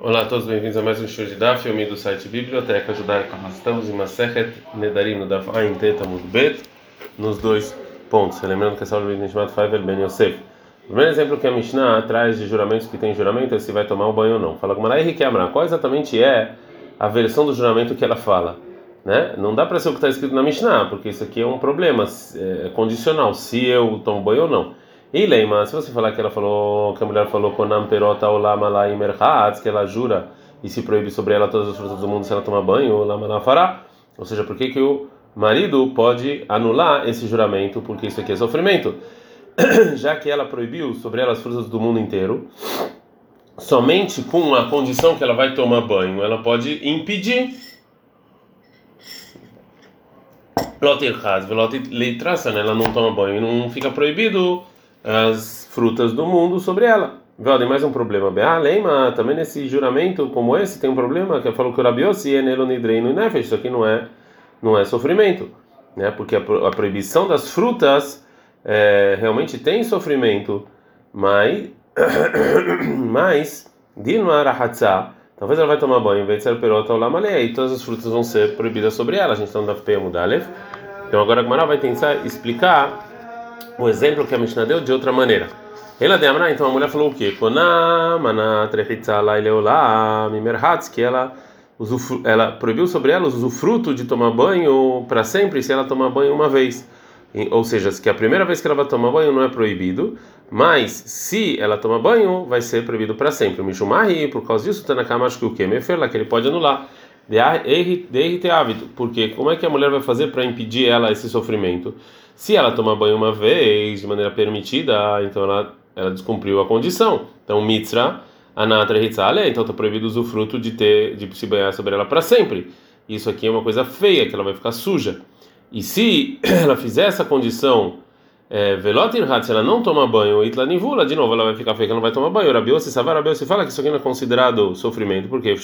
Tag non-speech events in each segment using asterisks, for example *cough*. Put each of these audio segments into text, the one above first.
Olá a todos, bem-vindos a mais um show de Daf, filme do site Biblioteca Judaica. Estamos em Masechet Nedarim, no Daf Ain Teta Bet, nos dois pontos. Lembrando que essa aula é Nishmat Faivel Ben Yosef. O primeiro exemplo que a Mishnah traz de juramentos que tem juramento é se vai tomar o banho ou não. Fala com Marai Amra, qual exatamente é a versão do juramento que ela fala? Né? Não dá para ser o que está escrito na Mishnah, porque isso aqui é um problema é condicional, se eu tomo banho ou não. E Leima, se você falar que ela falou, que a mulher falou Konam perota olama la imerhatz, que ela jura e se proíbe sobre ela todas as frutas do mundo se ela tomar banho, olama la fará. Ou seja, por que, que o marido pode anular esse juramento? Porque isso aqui é sofrimento. *clears throat* Já que ela proibiu sobre ela as frutas do mundo inteiro, somente com a condição que ela vai tomar banho, ela pode impedir. Né? Ela não toma banho, não fica proibido as frutas do mundo sobre ela. Tem mais um problema. Ah, Leima, também nesse juramento como esse tem um problema que falou que o Rabiossi é nelonidreino e nefesh. Isso aqui não é, não é sofrimento, né? Porque a, a proibição das frutas é, realmente tem sofrimento, mas, *coughs* mas Dinmarahatza, talvez ela vai tomar banho em vez de ser perota ou lamalé, e todas as frutas vão ser proibidas sobre ela. A gente está no Daf Mudalev. Então agora a Gmará vai tentar explicar o exemplo que a Mishnah deu de outra maneira. Ela de Amra, então a mulher falou o quê? que ela ela proibiu sobre ela o usufruto de tomar banho para sempre se ela tomar banho uma vez. Ou seja, que a primeira vez que ela vai tomar banho não é proibido, mas se ela tomar banho, vai ser proibido para sempre. Mishumahi, por causa disso, está na cama, acho que o que? que ele pode anular. Porque como é que a mulher vai fazer para impedir ela esse sofrimento? Se ela tomar banho uma vez de maneira permitida, então ela, ela descumpriu a condição. Então, mitzra, anatra hitzale, então está proibido o usufruto de ter de se banhar sobre ela para sempre. Isso aqui é uma coisa feia, que ela vai ficar suja. E se *clears throat* ela fizer essa condição velotir se ela não toma banho, itla nivula, de novo ela vai ficar feia, ela não vai tomar banho. Rabiose savar, Rabiose fala que isso aqui não é considerado sofrimento, porque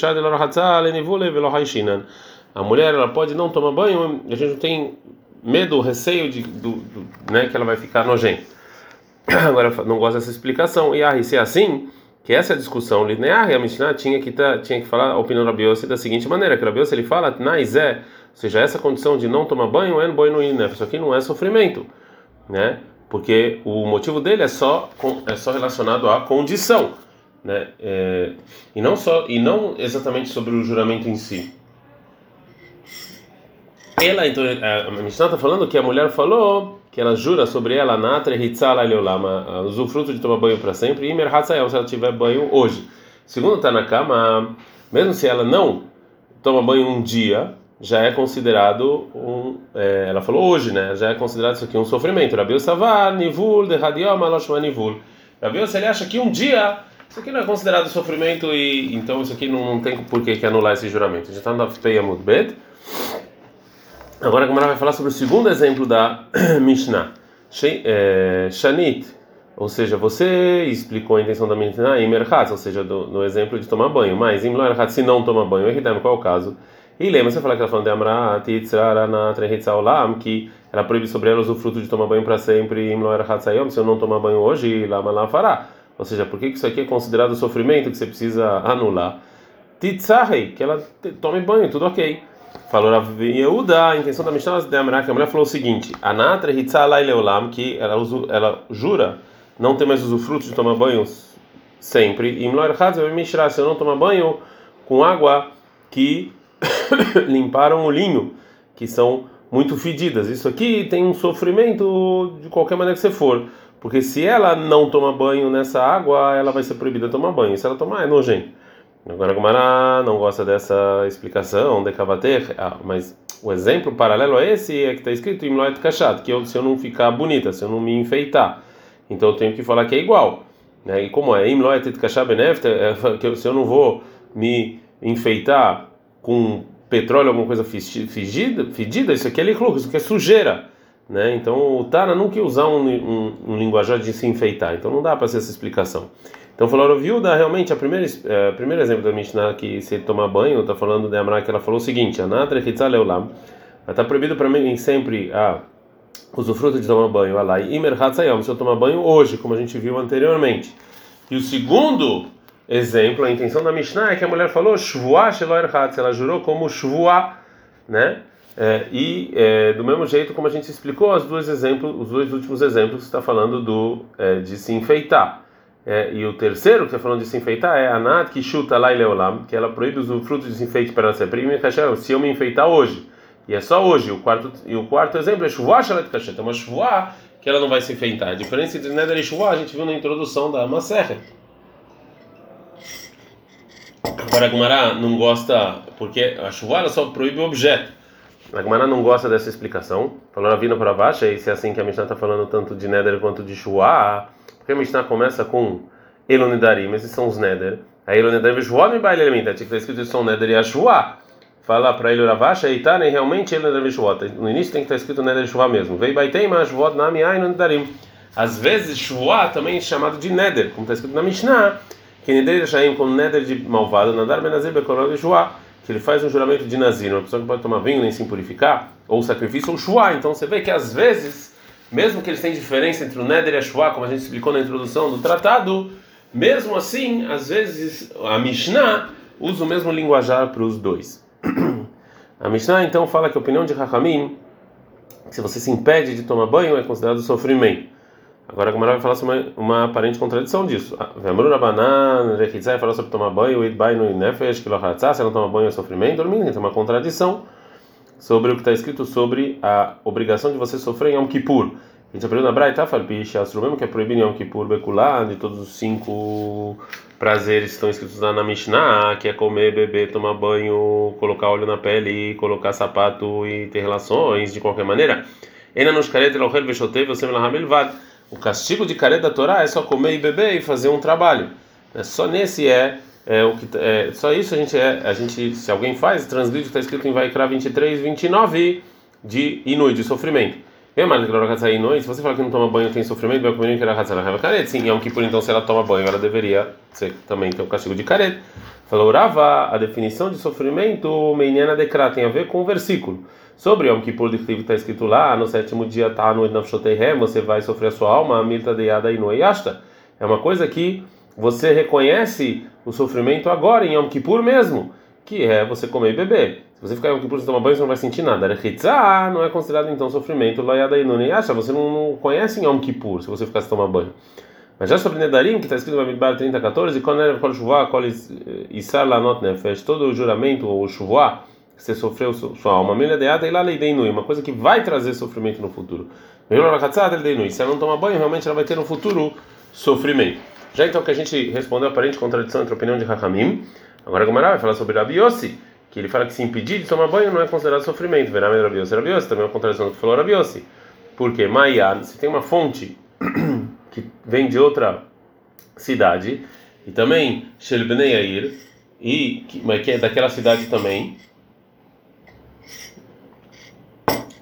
a mulher ela pode não tomar banho, a gente não tem medo, receio de, do, do, né, que ela vai ficar nojenta. *clears throat* Agora não gosto dessa explicação. E ah, se é assim, que essa é discussão linear, a Mishnah tinha que tá, tinha que falar a opinião do Rabiose da seguinte maneira, que Rabiose ele fala, naizé, ou seja, essa condição de não tomar banho é no boi no isso aqui não é sofrimento né? Porque o motivo dele é só é só relacionado à condição, né? É, e não só e não exatamente sobre o juramento em si. Ela então a Mishnah está falando que a mulher falou que ela jura sobre ela natra hitzala leolama, usufruto de tomar banho para sempre e merhatzael se ela tiver banho hoje. Segundo está na cama, mesmo se ela não toma banho um dia, já é considerado um. É, ela falou hoje, né? Já é considerado isso aqui um sofrimento. Rabiu Savar, Nivul, de Radioma, Loshma Nivul. Rabiu, se ele acha que um dia. Isso aqui não é considerado sofrimento e então isso aqui não, não tem por que anular esse juramento. Gente está no Dafpeia Mudbet. Agora a Gamara vai falar sobre o segundo exemplo da *clears throat* Mishnah. É, Shanit, ou seja, você explicou a intenção da Mishnah em Merchat, ou seja, do, no exemplo de tomar banho. Mas em Merchat, se não toma banho, qual é o caso? E lembra, você fala que ela falando de Amra, Titzarana, Trehitzaulam, que ela proíbe sobre ela o fruto de tomar banho para sempre, se eu não tomar banho hoje, Lama fará. Ou seja, por que isso aqui é considerado sofrimento que você precisa anular? Titzahei, que ela tome banho, tudo ok. Falou a Yehuda, a intenção da Mishnah de que a mulher falou o seguinte: Anatre Hitzalai Leolam, que ela, ela jura não ter mais usufruto de tomar banho sempre. E Mloer se eu não tomar banho com água que *coughs* limparam o linho, que são muito fedidas. Isso aqui tem um sofrimento de qualquer maneira que você for, porque se ela não toma banho nessa água, ela vai ser proibida de tomar banho. Se ela tomar, é nojento. Agora, Gumara não gosta dessa explicação de Kavater, ah, mas o exemplo paralelo a esse é que está escrito em Imloet Kashat, que eu, se eu não ficar bonita, se eu não me enfeitar, então eu tenho que falar que é igual. Né? E como é é se eu não vou me enfeitar com petróleo, alguma coisa fedida, fedida isso aqui é liclur, isso aqui é sujeira. Né? Então o Tana nunca ia usar um, um, um linguajar de se enfeitar, então não dá para ser essa explicação. Então falaram, viúda, realmente, a primeira, é, primeiro exemplo da Mishnah que se tomar banho, está falando de Amra que ela falou o seguinte: Anatra Hitzaleulam, está proibido para mim sempre a usufruto de tomar banho, Alai Imer Hatzayam, se eu tomar banho hoje, como a gente viu anteriormente. E o segundo exemplo, a intenção da Mishnah é que a mulher falou shvuah shelo erhatz, ela jurou como shvuah, né? É, e é, do mesmo jeito como a gente explicou os dois exemplos, os dois últimos exemplos está falando do é, de se enfeitar. É, e o terceiro que está falando de se enfeitar é anat que chuta lá e leolam, que ela proíbe os frutos de enfeite para ser prima se eu me enfeitar hoje. E é só hoje. O quarto e o quarto exemplo é shvuah shalet kashet, é uma shvuah que ela não vai se enfeitar. A diferença entre neder e shvuah a gente viu na introdução da Maserha. Agora a Gumara não gosta, porque a shvuah só proíbe o objeto. A Gemara não gosta dessa explicação. Falou a Vina para baixo, e se é assim que a Mishnah está falando tanto de Neder quanto de Shua, porque a Mishnah começa com Elonidarim, esses são os Neder. Aí Elonidarim e Shua me baile elementa, tinha que estar escrito são Neder e a. Fala para ele Ravacha e tá, nem realmente Elonidarim e Shua. No início tem que estar escrito Neder e Shua mesmo. Vei baitei, mas Shua nami ai Elonidarim. Às vezes Shua também é chamado de Neder, como está escrito na Mishnah, que Neder Shaim com Neder de malvado, Nadar Benazir Bekorol e Shua que ele faz um juramento de nazir, uma pessoa que pode tomar vinho nem se impurificar, ou sacrifício, ou shuá. Então você vê que às vezes, mesmo que eles têm diferença entre o neder e a shuá, como a gente explicou na introdução do tratado, mesmo assim, às vezes a Mishnah usa o mesmo linguajar para os dois. A Mishnah então fala que a opinião de Rahamim, se você se impede de tomar banho, é considerado sofrimento. Agora a Gamara vai falar sobre uma, uma aparente contradição disso. Ah, Vemru Rabanan, Rechitzai fala sobre tomar banho, Idbai no Nefesh, Kilohatzah, se não toma banho é sofrimento, dormindo, tem uma contradição sobre o que está escrito sobre a obrigação de você sofrer em Yom Kippur. A gente aprendeu na Braita, Falpish, mesmo que é proibido em Yom Kippur, Bekulá, de todos os cinco prazeres que estão escritos lá na Mishnah, que é comer, beber, tomar banho, colocar óleo na pele, colocar sapato e ter relações de qualquer maneira. Ena nos caret, Elohel, Veshotev, Yosem, Lahamilvad. O castigo de careta da Torá é só comer e beber e fazer um trabalho. É só nesse é, é o que é, só isso a gente é a gente se alguém faz transgride está escrito em Vaikra 23, 29 de inui de sofrimento. Se você falar que não toma banho tem sofrimento, vai comer que era careta. Sim, é um por então se ela toma banho, ela deveria ser, também ter o castigo de careta. Falou Rava, a definição de sofrimento, meinena decra, tem a ver com o versículo. Sobre Yom Kippur de que está escrito lá, no sétimo dia tá no Nafshoteihem, você vai sofrer a sua alma, Milta Deyada Inueyashta. É uma coisa que você reconhece o sofrimento agora em Yom Kippur mesmo, que é você comer e beber. Se você ficar em Yom Kippur sem tomar banho, você não vai sentir nada. Rechitzah não é considerado então sofrimento, Loyada Inueyashta. Você não, conhece em Yom Kippur se você ficar sem tomar banho. Mas já sobre Nedarim, que está escrito no Bamidbar 30, 14, quando Shuvah, Kol Isar Lanot Nefesh, todo o juramento ou Shuvah, você sofreu sua alma, e lá uma coisa que vai trazer sofrimento no futuro. Se ela não toma banho, realmente ela vai ter no futuro sofrimento. Já então que a gente respondeu a aparente contradição entre a opinião de Rahamim, agora Gomara vai falar sobre Rabi Yossi, que ele fala que se impedir de tomar banho não é considerado sofrimento. Verá Rabi Yossi, Rabi Yossi também é uma contradição do que falou Rabi Yossi. Porque Maia, se tem uma fonte *clears throat* que vem de outra cidade, e também Shelbenei Yair, e mas que é daquela cidade também,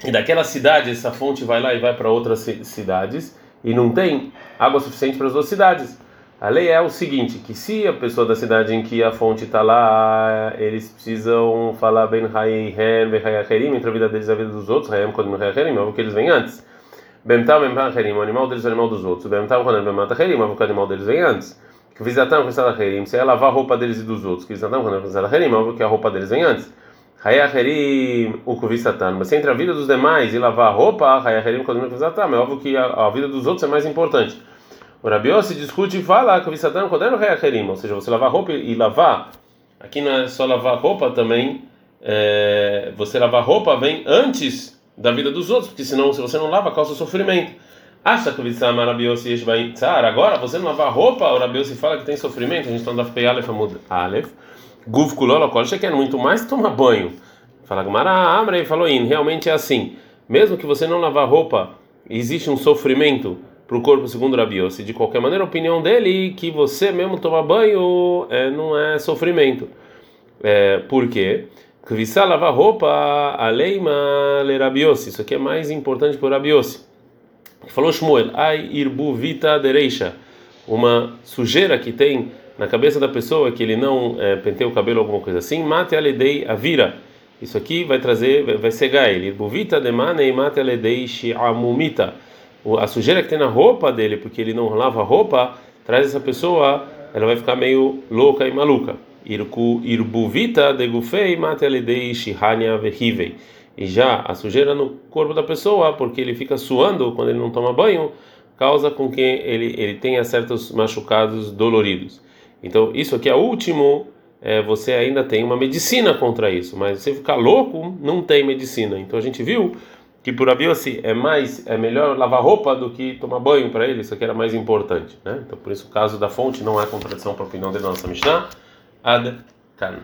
e daquela cidade essa fonte vai lá e vai para outras cidades e não tem água suficiente para as duas cidades. A lei é o seguinte, que se a pessoa da cidade em que a fonte está lá, eles precisam falar bem Hayhem, Hayacherim, entre a vida deles e a vida dos outros, Hayhem, quando Hayacherim, é o que eles vêm antes. Bemtal, Bemhacherim, o animal deles é o animal dos outros. Bemtal, quando Bematacherim, é o que o animal deles vem antes. Que visitam com Sadacherim, se é lavar a roupa deles e dos outros. Que visitam quando Sadacherim, é o que a roupa deles vem antes. Hayacherim ukuvisatan. Mas entre a vida dos demais e lavar a roupa, Hayacherim kodem É óbvio que a, vida dos outros é mais importante. O Rabió se discute e fala que visatan kodem Hayacherim. Ou seja, você lavar roupa e, e lavar. Aqui não é só lavar roupa também. É, você lavar roupa vem antes da vida dos outros, porque senão, se você não lava, causa sofrimento. Acha que o Rabiosi Yeshbaitzar. Agora, você não lavar roupa, o Rabiosi fala que tem sofrimento. A gente está no Daf Aleph Amud Aleph. Guf kulol kol quer muito mais tomar banho. Fala Gamara, Amrei falou in, realmente é assim. Mesmo que você não lavar roupa, existe um sofrimento para o corpo segundo Rabiose. De qualquer maneira, a opinião dele que você mesmo tomar banho é, não é sofrimento. É, por quê? Kvissá lavar roupa, aleima le. Isso aqui é mais importante para o. Falou Shmuel, ai irbu vita dereisha. Uma sujeira que tem na cabeça da pessoa que ele não é, o cabelo alguma coisa assim, mate aledei a vira. Isso aqui vai trazer, vai cegar ele. Buvita demane e mate aledei shiamumita. A sujeira que tem na roupa dele, porque ele não lava a roupa, traz essa pessoa ela vai ficar meio louca e maluca. Irbuvita degufei matelidei shihania vehivei. E já a sujeira no corpo da pessoa, porque ele fica suando quando ele não toma banho, causa com que ele ele tenha certos machucados doloridos. Então isso aqui é o último é, você ainda tem uma medicina contra isso, mas se ficar louco, não tem medicina. Então a gente viu que por Abiossi é mais é melhor lavar roupa do que tomar banho para ele, isso aqui era mais importante, né? Então por isso o caso da fonte não há contradição para a opinião da nossa Mishnah. Ad Kan.